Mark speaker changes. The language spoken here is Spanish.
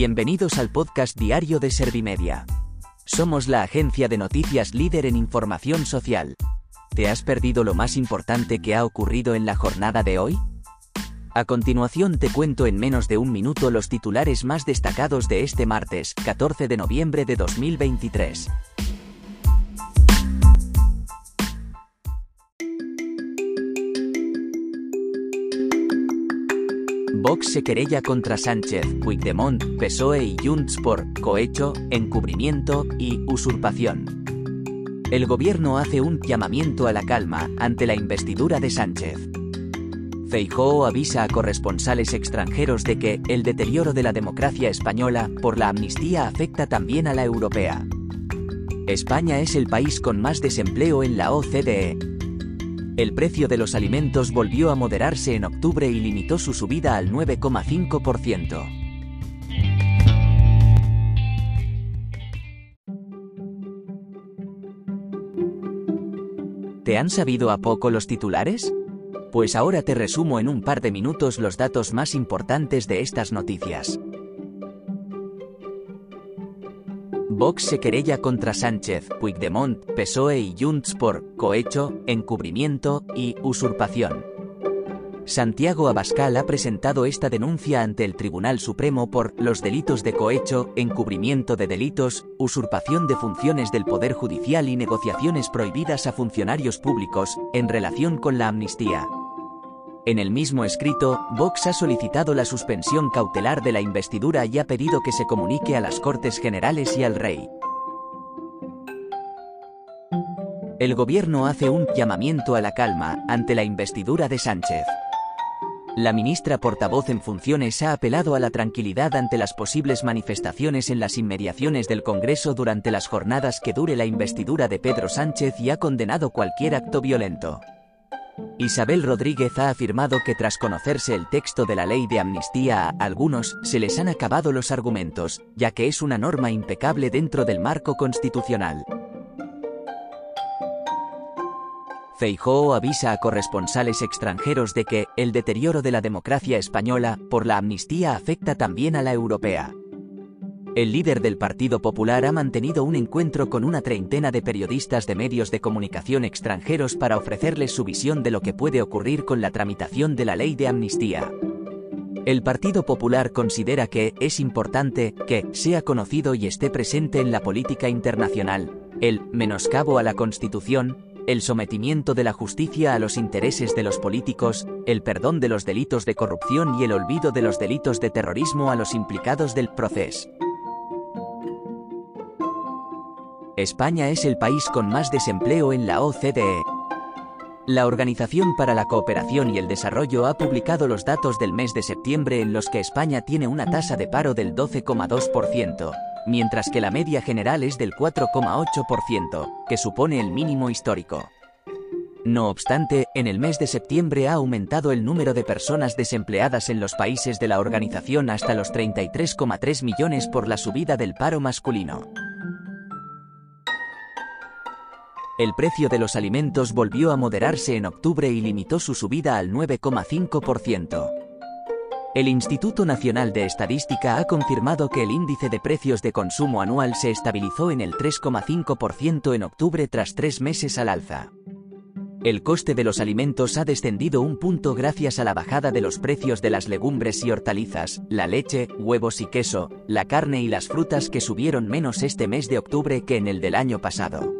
Speaker 1: Bienvenidos al podcast diario de Servimedia. Somos la agencia de noticias líder en información social. ¿Te has perdido lo más importante que ha ocurrido en la jornada de hoy? A continuación te cuento en menos de un minuto los titulares más destacados de este martes, 14 de noviembre de 2023. Vox se querella contra Sánchez, Puigdemont, PSOE y Junts por cohecho, encubrimiento y usurpación. El gobierno hace un llamamiento a la calma ante la investidura de Sánchez. Feijóo avisa a corresponsales extranjeros de que el deterioro de la democracia española por la amnistía afecta también a la europea. España es el país con más desempleo en la OCDE. El precio de los alimentos volvió a moderarse en octubre y limitó su subida al 9,5%. ¿Te han sabido a poco los titulares? Pues ahora te resumo en un par de minutos los datos más importantes de estas noticias. Vox se querella contra Sánchez, Puigdemont, PSOE y Junts por cohecho, encubrimiento y usurpación. Santiago Abascal ha presentado esta denuncia ante el Tribunal Supremo por los delitos de cohecho, encubrimiento de delitos, usurpación de funciones del Poder Judicial y negociaciones prohibidas a funcionarios públicos, en relación con la amnistía. En el mismo escrito, Vox ha solicitado la suspensión cautelar de la investidura y ha pedido que se comunique a las Cortes Generales y al Rey. El gobierno hace un llamamiento a la calma ante la investidura de Sánchez. La ministra portavoz en funciones ha apelado a la tranquilidad ante las posibles manifestaciones en las inmediaciones del Congreso durante las jornadas que dure la investidura de Pedro Sánchez y ha condenado cualquier acto violento. Isabel Rodríguez ha afirmado que tras conocerse el texto de la ley de amnistía a algunos se les han acabado los argumentos, ya que es una norma impecable dentro del marco constitucional. Feijóo avisa a corresponsales extranjeros de que el deterioro de la democracia española por la amnistía afecta también a la europea. El líder del Partido Popular ha mantenido un encuentro con una treintena de periodistas de medios de comunicación extranjeros para ofrecerles su visión de lo que puede ocurrir con la tramitación de la ley de amnistía. El Partido Popular considera que es importante que sea conocido y esté presente en la política internacional, el menoscabo a la Constitución, el sometimiento de la justicia a los intereses de los políticos, el perdón de los delitos de corrupción y el olvido de los delitos de terrorismo a los implicados del proceso. España es el país con más desempleo en la OCDE. La Organización para la Cooperación y el Desarrollo ha publicado los datos del mes de septiembre en los que España tiene una tasa de paro del 12,2%, mientras que la media general es del 4,8%, que supone el mínimo histórico. No obstante, en el mes de septiembre ha aumentado el número de personas desempleadas en los países de la organización hasta los 33,3 millones por la subida del paro masculino. El precio de los alimentos volvió a moderarse en octubre y limitó su subida al 9,5%. El Instituto Nacional de Estadística ha confirmado que el índice de precios de consumo anual se estabilizó en el 3,5% en octubre tras tres meses al alza. El coste de los alimentos ha descendido un punto gracias a la bajada de los precios de las legumbres y hortalizas, la leche, huevos y queso, la carne y las frutas que subieron menos este mes de octubre que en el del año pasado.